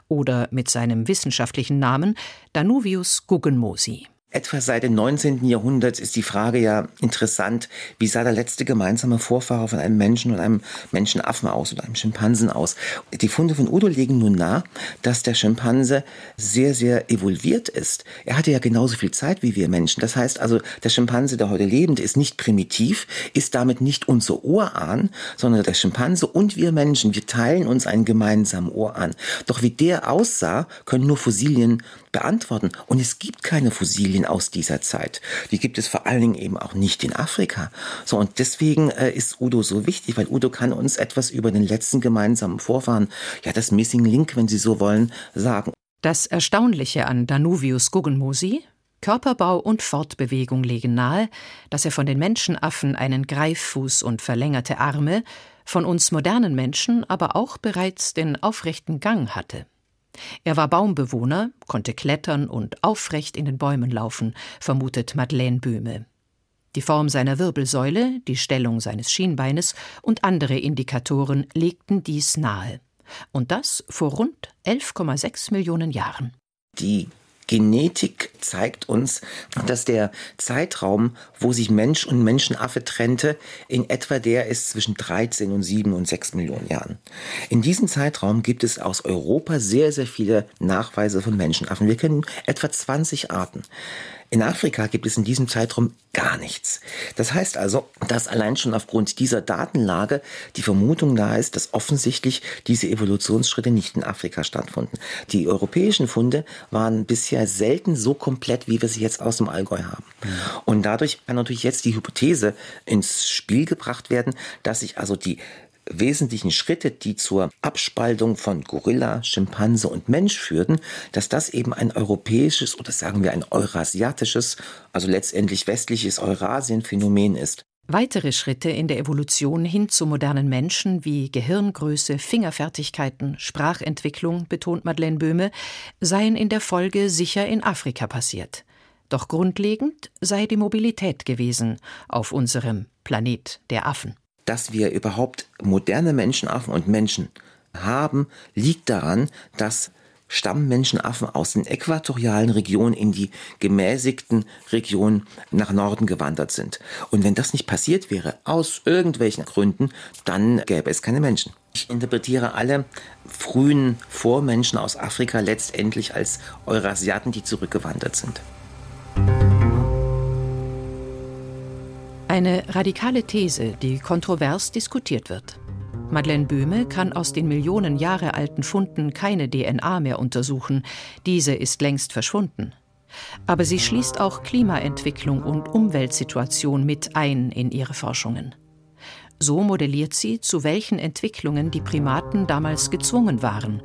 Speaker 5: Oder mit seinem wissenschaftlichen Namen Danuvius guggenmosi.
Speaker 18: Etwa seit dem 19. Jahrhundert ist die Frage ja interessant, wie sah der letzte gemeinsame Vorfahre von einem Menschen und einem Menschenaffen aus oder einem Schimpansen aus. Die Funde von Udo legen nun nahe, dass der Schimpanse sehr, sehr evolviert ist. Er hatte ja genauso viel Zeit wie wir Menschen. Das heißt also, der Schimpanse, der heute lebend ist, nicht primitiv, ist damit nicht unser Urahn, sondern der Schimpanse und wir Menschen, wir teilen uns einen gemeinsamen Urahn. Doch wie der aussah, können nur Fossilien beantworten. Und es gibt keine Fossilien aus dieser Zeit. Die gibt es vor allen Dingen eben auch nicht in Afrika. So, und deswegen äh, ist Udo so wichtig, weil Udo kann uns etwas über den letzten gemeinsamen Vorfahren, ja, das Missing Link, wenn Sie so wollen, sagen.
Speaker 5: Das Erstaunliche an Danuvius Guggenmosi, Körperbau und Fortbewegung legen nahe, dass er von den Menschenaffen einen Greiffuß und verlängerte Arme, von uns modernen Menschen aber auch bereits den aufrechten Gang hatte. Er war Baumbewohner, konnte klettern und aufrecht in den Bäumen laufen, vermutet Madeleine Böhme. Die Form seiner Wirbelsäule, die Stellung seines Schienbeines und andere Indikatoren legten dies nahe. Und das vor rund 11,6 Millionen Jahren.
Speaker 18: Die Genetik zeigt uns, dass der Zeitraum, wo sich Mensch und Menschenaffe trennte, in etwa der ist zwischen 13 und 7 und 6 Millionen Jahren. In diesem Zeitraum gibt es aus Europa sehr, sehr viele Nachweise von Menschenaffen. Wir kennen etwa 20 Arten. In Afrika gibt es in diesem Zeitraum gar nichts. Das heißt also, dass allein schon aufgrund dieser Datenlage die Vermutung da ist, dass offensichtlich diese Evolutionsschritte nicht in Afrika stattfanden. Die europäischen Funde waren bisher selten so komplett, wie wir sie jetzt aus dem Allgäu haben. Und dadurch kann natürlich jetzt die Hypothese ins Spiel gebracht werden, dass sich also die wesentlichen Schritte, die zur Abspaltung von Gorilla, Schimpanse und Mensch führten, dass das eben ein europäisches oder sagen wir ein eurasiatisches, also letztendlich westliches Eurasien-Phänomen ist.
Speaker 5: Weitere Schritte in der Evolution hin zu modernen Menschen wie Gehirngröße, Fingerfertigkeiten, Sprachentwicklung, betont Madeleine Böhme, seien in der Folge sicher in Afrika passiert. Doch grundlegend sei die Mobilität gewesen auf unserem Planet der Affen
Speaker 18: dass wir überhaupt moderne Menschenaffen und Menschen haben, liegt daran, dass Stammmenschenaffen aus den äquatorialen Regionen in die gemäßigten Regionen nach Norden gewandert sind. Und wenn das nicht passiert wäre, aus irgendwelchen Gründen, dann gäbe es keine Menschen. Ich interpretiere alle frühen Vormenschen aus Afrika letztendlich als Eurasiaten, die zurückgewandert sind.
Speaker 5: Eine radikale These, die kontrovers diskutiert wird. Madeleine Böhme kann aus den Millionen Jahre alten Funden keine DNA mehr untersuchen, diese ist längst verschwunden. Aber sie schließt auch Klimaentwicklung und Umweltsituation mit ein in ihre Forschungen. So modelliert sie, zu welchen Entwicklungen die Primaten damals gezwungen waren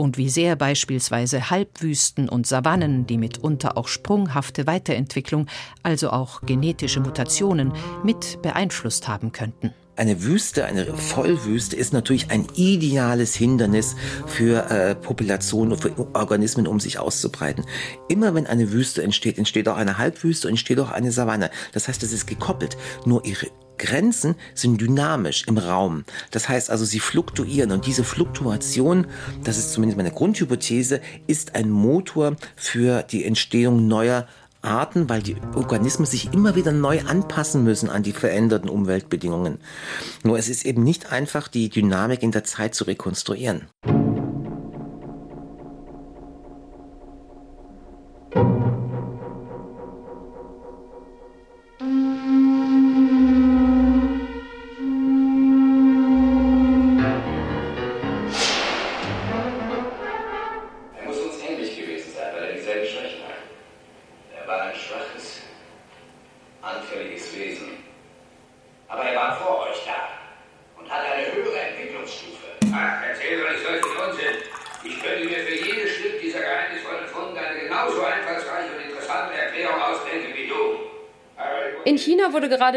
Speaker 5: und wie sehr beispielsweise Halbwüsten und Savannen, die mitunter auch sprunghafte Weiterentwicklung, also auch genetische Mutationen, mit beeinflusst haben könnten.
Speaker 18: Eine Wüste, eine Vollwüste ist natürlich ein ideales Hindernis für äh, Populationen und für Organismen, um sich auszubreiten. Immer wenn eine Wüste entsteht, entsteht auch eine Halbwüste entsteht auch eine Savanne. Das heißt, es ist gekoppelt. Nur ihre Grenzen sind dynamisch im Raum. Das heißt also, sie fluktuieren und diese Fluktuation, das ist zumindest meine Grundhypothese, ist ein Motor für die Entstehung neuer Arten, weil die Organismen sich immer wieder neu anpassen müssen an die veränderten Umweltbedingungen. Nur es ist eben nicht einfach, die Dynamik in der Zeit zu rekonstruieren.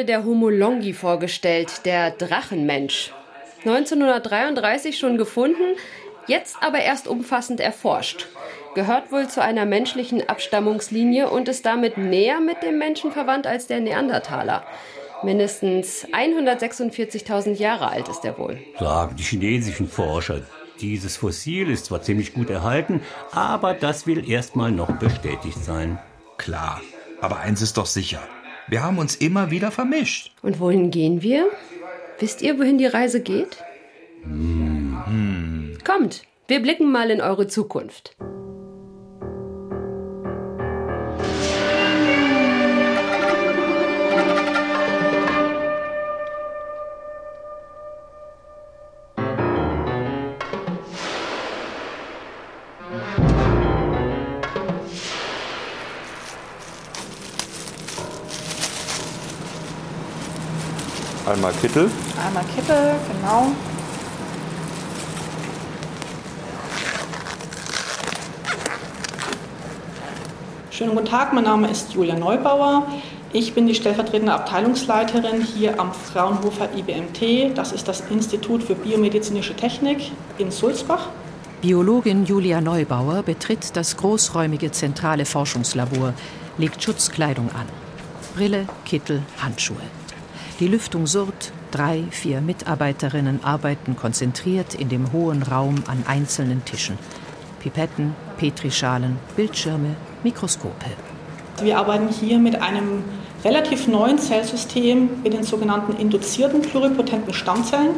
Speaker 16: Wurde gerade der Homolongi vorgestellt, der Drachenmensch. 1933 schon gefunden, jetzt aber erst umfassend erforscht. Gehört wohl zu einer menschlichen Abstammungslinie und ist damit näher mit dem Menschen verwandt als der Neandertaler. Mindestens 146.000 Jahre alt ist er wohl.
Speaker 3: Sagen die chinesischen Forscher. Dieses Fossil ist zwar ziemlich gut erhalten, aber das will erstmal noch bestätigt sein.
Speaker 2: Klar, aber eins ist doch sicher. Wir haben uns immer wieder vermischt.
Speaker 16: Und wohin gehen wir? Wisst ihr, wohin die Reise geht?
Speaker 2: Hm.
Speaker 16: Kommt, wir blicken mal in eure Zukunft.
Speaker 19: Einmal Kittel.
Speaker 14: Einmal Kittel, genau. Schönen guten Tag, mein Name ist Julia Neubauer. Ich bin die stellvertretende Abteilungsleiterin hier am Fraunhofer IBMT. Das ist das Institut für biomedizinische Technik in Sulzbach.
Speaker 5: Biologin Julia Neubauer betritt das großräumige zentrale Forschungslabor, legt Schutzkleidung an. Brille, Kittel, Handschuhe. Die Lüftung surrt, drei, vier Mitarbeiterinnen arbeiten konzentriert in dem hohen Raum an einzelnen Tischen. Pipetten, Petrischalen, Bildschirme, Mikroskope.
Speaker 14: Wir arbeiten hier mit einem relativ neuen Zellsystem mit den sogenannten induzierten pluripotenten Stammzellen.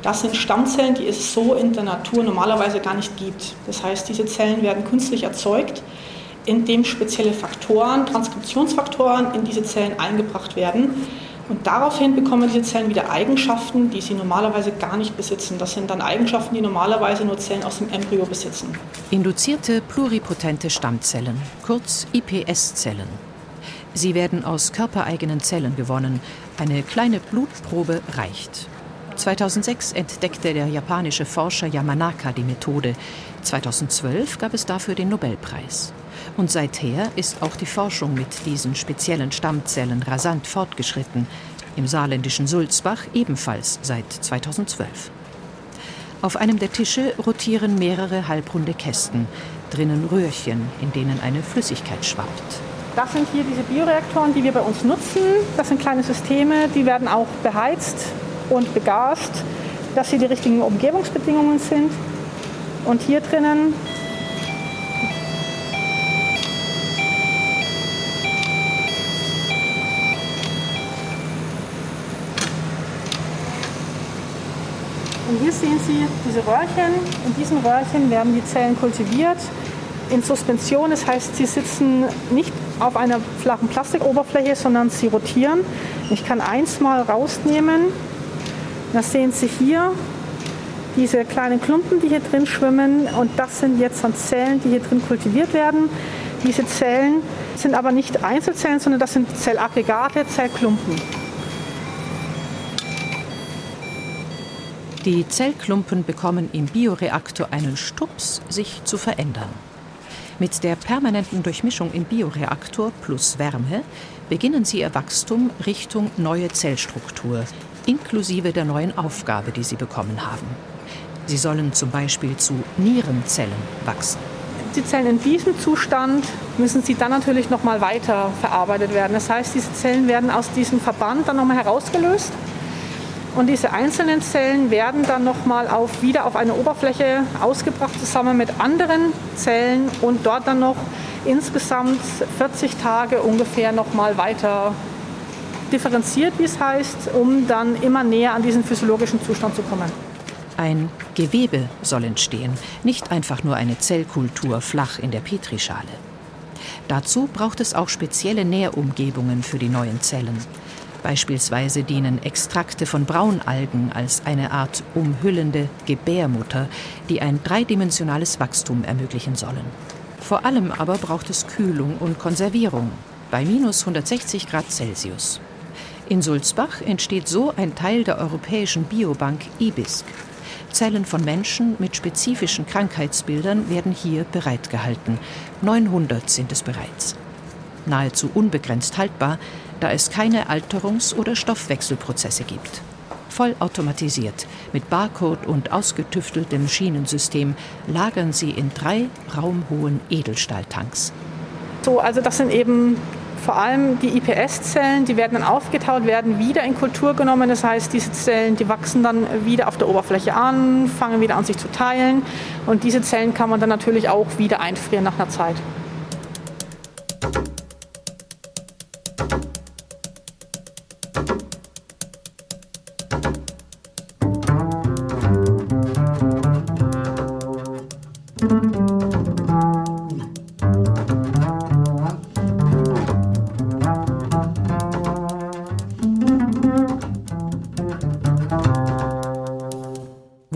Speaker 14: Das sind Stammzellen, die es so in der Natur normalerweise gar nicht gibt. Das heißt, diese Zellen werden künstlich erzeugt, indem spezielle Faktoren, Transkriptionsfaktoren in diese Zellen eingebracht werden. Und daraufhin bekommen diese Zellen wieder Eigenschaften, die sie normalerweise gar nicht besitzen. Das sind dann Eigenschaften, die normalerweise nur Zellen aus dem Embryo besitzen.
Speaker 5: Induzierte pluripotente Stammzellen, kurz IPS-Zellen. Sie werden aus körpereigenen Zellen gewonnen. Eine kleine Blutprobe reicht. 2006 entdeckte der japanische Forscher Yamanaka die Methode. 2012 gab es dafür den Nobelpreis. Und seither ist auch die Forschung mit diesen speziellen Stammzellen rasant fortgeschritten. Im saarländischen Sulzbach ebenfalls seit 2012. Auf einem der Tische rotieren mehrere halbrunde Kästen, drinnen Röhrchen, in denen eine Flüssigkeit schwappt.
Speaker 14: Das sind hier diese Bioreaktoren, die wir bei uns nutzen. Das sind kleine Systeme, die werden auch beheizt und begast, dass hier die richtigen Umgebungsbedingungen sind. Und hier drinnen hier sehen Sie diese Röhrchen. In diesen Röhrchen werden die Zellen kultiviert in Suspension. Das heißt, sie sitzen nicht auf einer flachen Plastikoberfläche, sondern sie rotieren. Ich kann eins mal rausnehmen. Das sehen Sie hier. Diese kleinen Klumpen, die hier drin schwimmen. Und das sind jetzt dann Zellen, die hier drin kultiviert werden. Diese Zellen sind aber nicht Einzelzellen, sondern das sind Zellaggregate, Zellklumpen.
Speaker 5: Die Zellklumpen bekommen im Bioreaktor einen Stups, sich zu verändern. Mit der permanenten Durchmischung im Bioreaktor plus Wärme beginnen sie ihr Wachstum Richtung neue Zellstruktur, inklusive der neuen Aufgabe, die sie bekommen haben. Sie sollen zum Beispiel zu Nierenzellen wachsen.
Speaker 14: Die Zellen in diesem Zustand müssen sie dann natürlich noch mal weiter verarbeitet werden. Das heißt, diese Zellen werden aus diesem Verband dann noch mal herausgelöst und diese einzelnen Zellen werden dann nochmal auf, wieder auf eine Oberfläche ausgebracht, zusammen mit anderen Zellen und dort dann noch insgesamt 40 Tage ungefähr nochmal weiter differenziert, wie es heißt, um dann immer näher an diesen physiologischen Zustand zu kommen.
Speaker 5: Ein Gewebe soll entstehen, nicht einfach nur eine Zellkultur flach in der Petrischale. Dazu braucht es auch spezielle Nährumgebungen für die neuen Zellen. Beispielsweise dienen Extrakte von Braunalgen als eine Art umhüllende Gebärmutter, die ein dreidimensionales Wachstum ermöglichen sollen. Vor allem aber braucht es Kühlung und Konservierung bei minus 160 Grad Celsius. In Sulzbach entsteht so ein Teil der europäischen Biobank IBISC, Zellen von Menschen mit spezifischen Krankheitsbildern werden hier bereitgehalten. 900 sind es bereits. Nahezu unbegrenzt haltbar, da es keine Alterungs- oder Stoffwechselprozesse gibt. Vollautomatisiert, mit Barcode und ausgetüfteltem Schienensystem lagern sie in drei raumhohen Edelstahltanks.
Speaker 14: So, also das sind eben vor allem die IPS-Zellen, die werden dann aufgetaut, werden wieder in Kultur genommen. Das heißt, diese Zellen, die wachsen dann wieder auf der Oberfläche an, fangen wieder an sich zu teilen. Und diese Zellen kann man dann natürlich auch wieder einfrieren nach einer Zeit.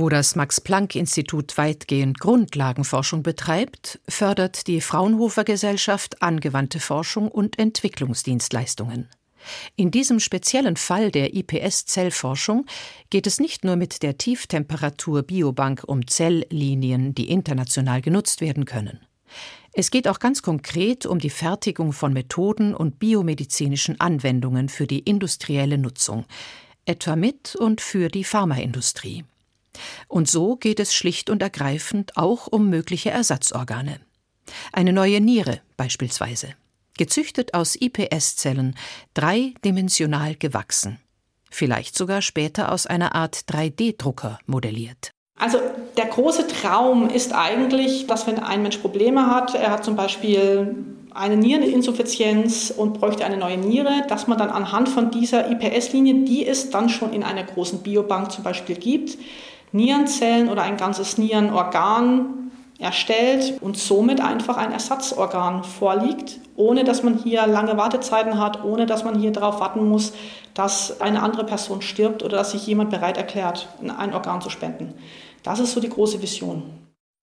Speaker 5: Das Max-Planck-Institut weitgehend Grundlagenforschung betreibt, fördert die Fraunhofer Gesellschaft angewandte Forschung und Entwicklungsdienstleistungen. In diesem speziellen Fall der IPS-Zellforschung geht es nicht nur mit der Tieftemperatur-Biobank um Zelllinien, die international genutzt werden können. Es geht auch ganz konkret um die Fertigung von Methoden und biomedizinischen Anwendungen für die industrielle Nutzung, etwa mit und für die Pharmaindustrie. Und so geht es schlicht und ergreifend auch um mögliche Ersatzorgane. Eine neue Niere beispielsweise, gezüchtet aus IPS-Zellen, dreidimensional gewachsen, vielleicht sogar später aus einer Art 3D-Drucker modelliert.
Speaker 14: Also der große Traum ist eigentlich, dass wenn ein Mensch Probleme hat, er hat zum Beispiel eine Niereninsuffizienz und bräuchte eine neue Niere, dass man dann anhand von dieser IPS-Linie, die es dann schon in einer großen Biobank zum Beispiel gibt, Nierenzellen oder ein ganzes Nierenorgan erstellt und somit einfach ein Ersatzorgan vorliegt, ohne dass man hier lange Wartezeiten hat, ohne dass man hier darauf warten muss, dass eine andere Person stirbt oder dass sich jemand bereit erklärt, ein Organ zu spenden. Das ist so die große Vision.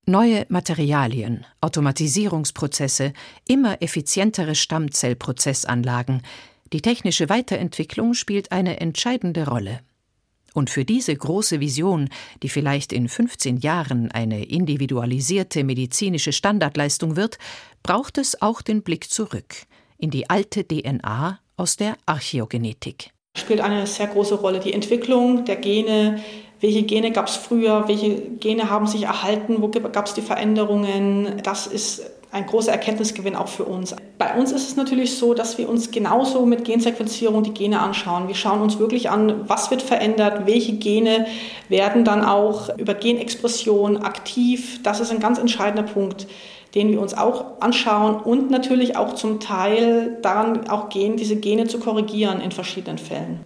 Speaker 5: Neue Materialien, Automatisierungsprozesse, immer effizientere Stammzellprozessanlagen. Die technische Weiterentwicklung spielt eine entscheidende Rolle. Und für diese große Vision, die vielleicht in 15 Jahren eine individualisierte medizinische Standardleistung wird, braucht es auch den Blick zurück in die alte DNA aus der Archäogenetik.
Speaker 14: Spielt eine sehr große Rolle die Entwicklung der Gene. Welche Gene gab es früher? Welche Gene haben sich erhalten? Wo gab es die Veränderungen? Das ist ein großer Erkenntnisgewinn auch für uns. Bei uns ist es natürlich so, dass wir uns genauso mit Gensequenzierung die Gene anschauen. Wir schauen uns wirklich an, was wird verändert, welche Gene werden dann auch über Genexpression aktiv. Das ist ein ganz entscheidender Punkt den wir uns auch anschauen und natürlich auch zum Teil daran auch gehen, diese Gene zu korrigieren in verschiedenen Fällen.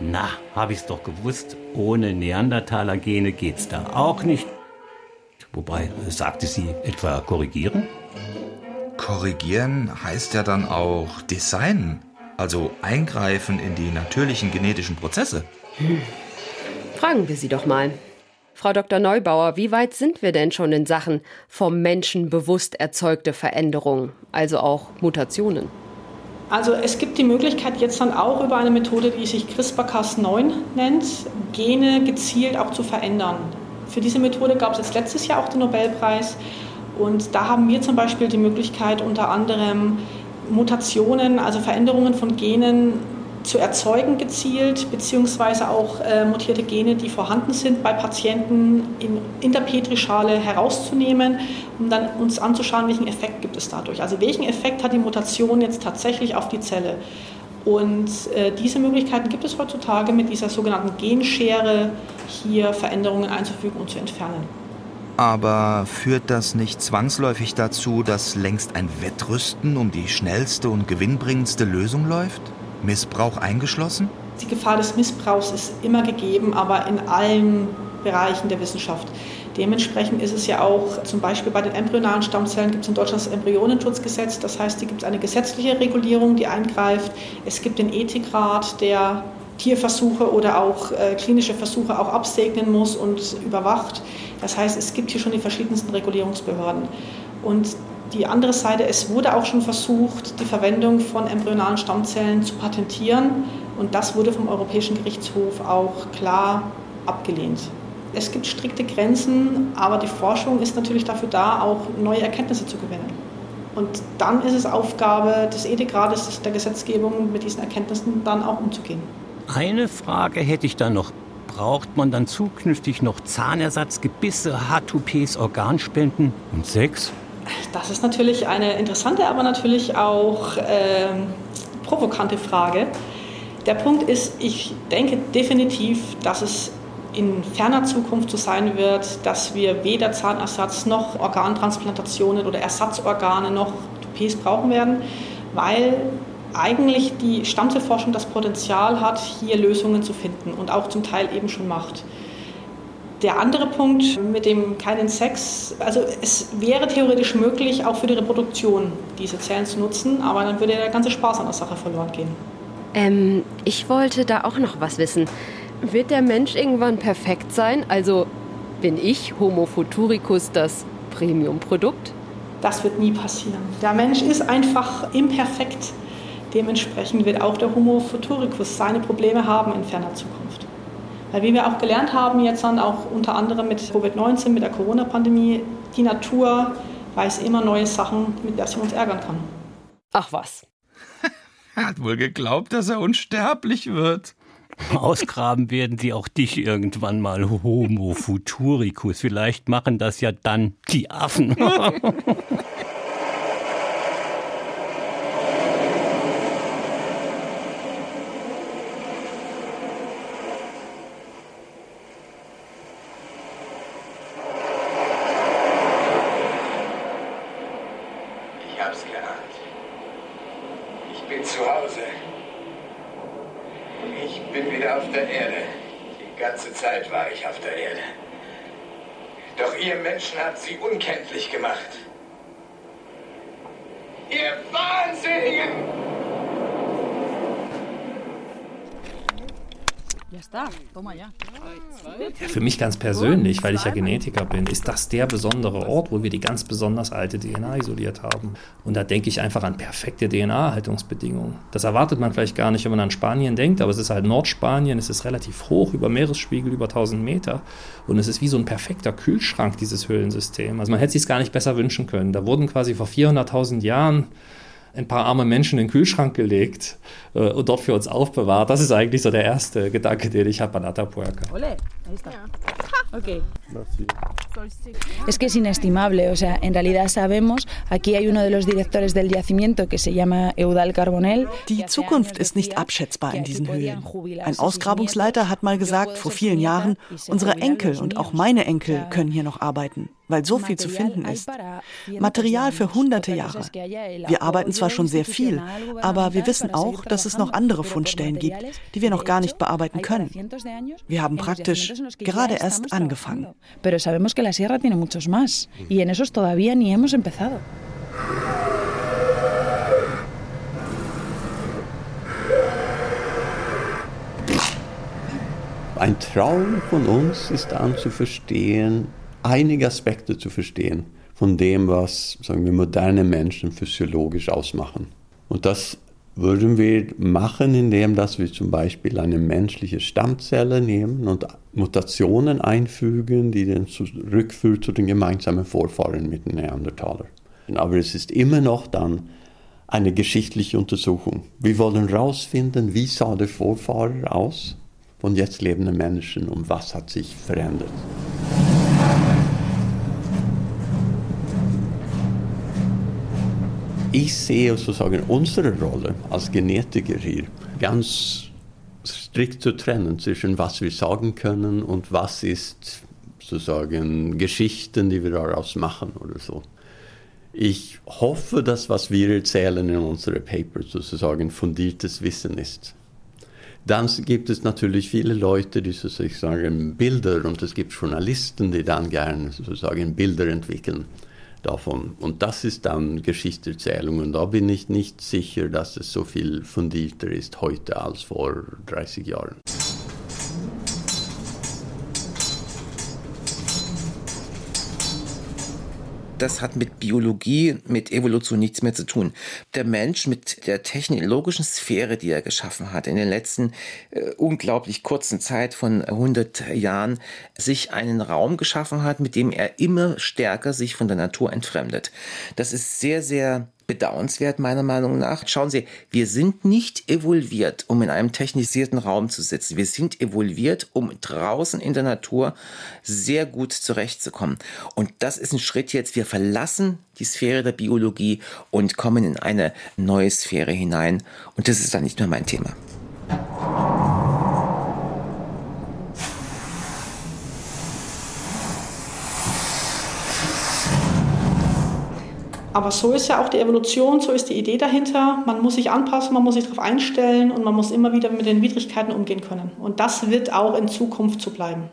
Speaker 3: Na, hab ich's doch gewusst. Ohne Neandertaler-Gene geht's da auch nicht. Wobei, sagte sie etwa korrigieren?
Speaker 2: Korrigieren heißt ja dann auch designen, also eingreifen in die natürlichen genetischen Prozesse.
Speaker 16: Hm. Fragen wir sie doch mal. Frau Dr. Neubauer, wie weit sind wir denn schon in Sachen vom Menschen bewusst erzeugte Veränderungen, also auch Mutationen?
Speaker 14: Also es gibt die Möglichkeit jetzt dann auch über eine Methode, die sich CRISPR-Cas9 nennt, Gene gezielt auch zu verändern. Für diese Methode gab es jetzt letztes Jahr auch den Nobelpreis und da haben wir zum Beispiel die Möglichkeit unter anderem Mutationen, also Veränderungen von Genen zu erzeugen gezielt, beziehungsweise auch äh, mutierte Gene, die vorhanden sind bei Patienten in, in der Petrischale herauszunehmen, um dann uns anzuschauen, welchen Effekt gibt es dadurch. Also welchen Effekt hat die Mutation jetzt tatsächlich auf die Zelle. Und äh, diese Möglichkeiten gibt es heutzutage mit dieser sogenannten Genschere, hier Veränderungen einzufügen und zu entfernen.
Speaker 2: Aber führt das nicht zwangsläufig dazu, dass längst ein Wettrüsten um die schnellste und gewinnbringendste Lösung läuft? Missbrauch eingeschlossen?
Speaker 14: Die Gefahr des Missbrauchs ist immer gegeben, aber in allen Bereichen der Wissenschaft. Dementsprechend ist es ja auch zum Beispiel bei den embryonalen Stammzellen gibt es in Deutschland das Embryonenschutzgesetz. Das heißt, hier gibt es eine gesetzliche Regulierung, die eingreift. Es gibt den Ethikrat, der Tierversuche oder auch äh, klinische Versuche auch absegnen muss und überwacht. Das heißt, es gibt hier schon die verschiedensten Regulierungsbehörden. Und die andere Seite, es wurde auch schon versucht, die Verwendung von embryonalen Stammzellen zu patentieren. Und das wurde vom Europäischen Gerichtshof auch klar abgelehnt. Es gibt strikte Grenzen, aber die Forschung ist natürlich dafür da, auch neue Erkenntnisse zu gewinnen. Und dann ist es Aufgabe des Ethikrates der Gesetzgebung, mit diesen Erkenntnissen dann auch umzugehen.
Speaker 3: Eine Frage hätte ich da noch. Braucht man dann zukünftig noch Zahnersatz, Gebisse, H2Ps, Organspenden und Sex?
Speaker 14: Das ist natürlich eine interessante, aber natürlich auch äh, provokante Frage. Der Punkt ist, ich denke definitiv, dass es in ferner Zukunft so sein wird, dass wir weder Zahnersatz noch Organtransplantationen oder Ersatzorgane noch TPs brauchen werden, weil eigentlich die Stammzellforschung das Potenzial hat, hier Lösungen zu finden und auch zum Teil eben schon macht. Der andere Punkt mit dem keinen Sex, also es wäre theoretisch möglich, auch für die Reproduktion diese Zellen zu nutzen, aber dann würde der ganze Spaß an der Sache verloren gehen.
Speaker 16: Ähm, ich wollte da auch noch was wissen. Wird der Mensch irgendwann perfekt sein? Also bin ich, Homo futuricus, das Premium-Produkt?
Speaker 14: Das wird nie passieren. Der Mensch ist einfach imperfekt. Dementsprechend wird auch der Homo futuricus seine Probleme haben in ferner Zukunft. Weil wie wir auch gelernt haben, jetzt dann auch unter anderem mit Covid-19, mit der Corona-Pandemie, die Natur weiß immer neue Sachen, mit der sie uns ärgern kann.
Speaker 16: Ach was.
Speaker 2: Er hat wohl geglaubt, dass er unsterblich wird.
Speaker 3: Ausgraben werden sie auch dich irgendwann mal, Homo futuricus. Vielleicht machen das ja dann die Affen.
Speaker 20: Ich hab's geahnt. Ich bin zu Hause. Ich bin wieder auf der Erde. Die ganze Zeit war ich auf der Erde. Doch ihr Menschen habt sie unkenntlich gemacht. Ihr Wahnsinnigen!
Speaker 10: Ja, für mich ganz persönlich, weil ich ja Genetiker bin, ist das der besondere Ort, wo wir die ganz besonders alte DNA isoliert haben. Und da denke ich einfach an perfekte DNA-Haltungsbedingungen. Das erwartet man vielleicht gar nicht, wenn man an Spanien denkt, aber es ist halt Nordspanien, es ist relativ hoch, über Meeresspiegel, über 1000 Meter. Und es ist wie so ein perfekter Kühlschrank, dieses Höhlensystem. Also man hätte sich gar nicht besser wünschen können. Da wurden quasi vor 400.000 Jahren ein paar arme Menschen in den Kühlschrank gelegt äh, und dort für uns aufbewahrt. Das ist eigentlich so der erste Gedanke, den ich habe an Atapuerca.
Speaker 6: Ole, ahí Ok. Es que es inestimable, o sea, en realidad sabemos, aquí hay uno de los directores del yacimiento que se llama Eudal Carbonell.
Speaker 7: Die Zukunft ist nicht abschätzbar in diesen Höhlen. Ein Ausgrabungsleiter hat mal gesagt, vor vielen Jahren, unsere Enkel und auch meine Enkel können hier noch arbeiten, weil so viel zu finden ist. Material für hunderte Jahre. Wir arbeiten zwar schon sehr viel, aber wir wissen auch, dass es noch andere Fundstellen gibt, die wir noch gar nicht bearbeiten können. Wir haben praktisch gerade erst angefangen.
Speaker 6: Pero sabemos que la sierra tiene muchos más y en esos todavía ni hemos empezado.
Speaker 15: Ein Traum von uns ist dann zu verstehen, einige Aspekte zu verstehen von dem, was sagen wir, moderne Menschen physiologisch ausmachen. Und das würden wir machen, indem dass wir zum Beispiel eine menschliche Stammzelle nehmen und Mutationen einfügen, die dann zurückführen zu den gemeinsamen Vorfahren mit den Neandertalern. Aber es ist immer noch dann eine geschichtliche Untersuchung. Wir wollen herausfinden, wie sah der Vorfahrer aus von jetzt lebenden Menschen und was hat sich verändert. Ich sehe sozusagen unsere Rolle als Genetiker hier ganz strikt zu trennen zwischen was wir sagen können und was ist sozusagen Geschichten, die wir daraus machen oder so. Ich hoffe, dass was wir erzählen in unseren Papers sozusagen fundiertes Wissen ist. Dann gibt es natürlich viele Leute, die sozusagen Bilder und es gibt Journalisten, die dann gerne sozusagen Bilder entwickeln davon. Und das ist dann Geschichtserzählung. Und da bin ich nicht sicher, dass es so viel fundierter ist heute als vor 30 Jahren.
Speaker 18: Das hat mit Biologie, mit Evolution nichts mehr zu tun. Der Mensch mit der technologischen Sphäre, die er geschaffen hat, in den letzten äh, unglaublich kurzen Zeit von 100 Jahren, sich einen Raum geschaffen hat, mit dem er immer stärker sich von der Natur entfremdet. Das ist sehr, sehr bedauernswert meiner Meinung nach. Schauen Sie, wir sind nicht evolviert, um in einem technisierten Raum zu sitzen. Wir sind evolviert, um draußen in der Natur sehr gut zurechtzukommen. Und das ist ein Schritt jetzt. Wir verlassen die Sphäre der Biologie und kommen in eine neue Sphäre hinein. Und das ist dann nicht mehr mein Thema.
Speaker 14: Aber so ist ja auch die Evolution, so ist die Idee dahinter. Man muss sich anpassen, man muss sich darauf einstellen und man muss immer wieder mit den Widrigkeiten umgehen können. Und das wird auch in Zukunft so bleiben.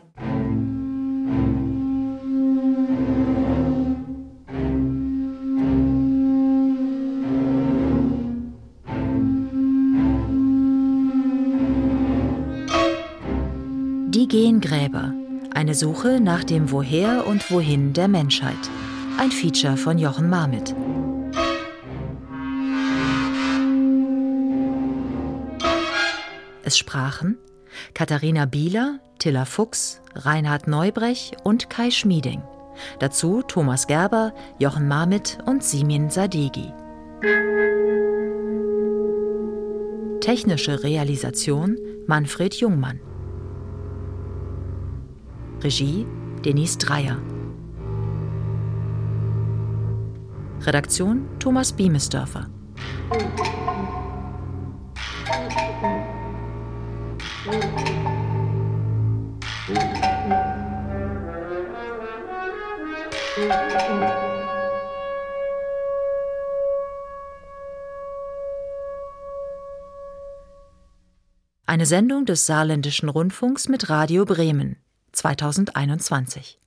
Speaker 21: Die Gengräber. Eine Suche nach dem Woher und Wohin der Menschheit. Ein Feature von Jochen Marmit. Es sprachen Katharina Bieler, Tilla Fuchs, Reinhard Neubrech und Kai Schmieding. Dazu Thomas Gerber, Jochen Marmit und Simin Sadegi. Technische Realisation Manfred Jungmann. Regie Denise Dreyer. Redaktion Thomas Biemesdörfer. Eine Sendung des Saarländischen Rundfunks mit Radio Bremen 2021.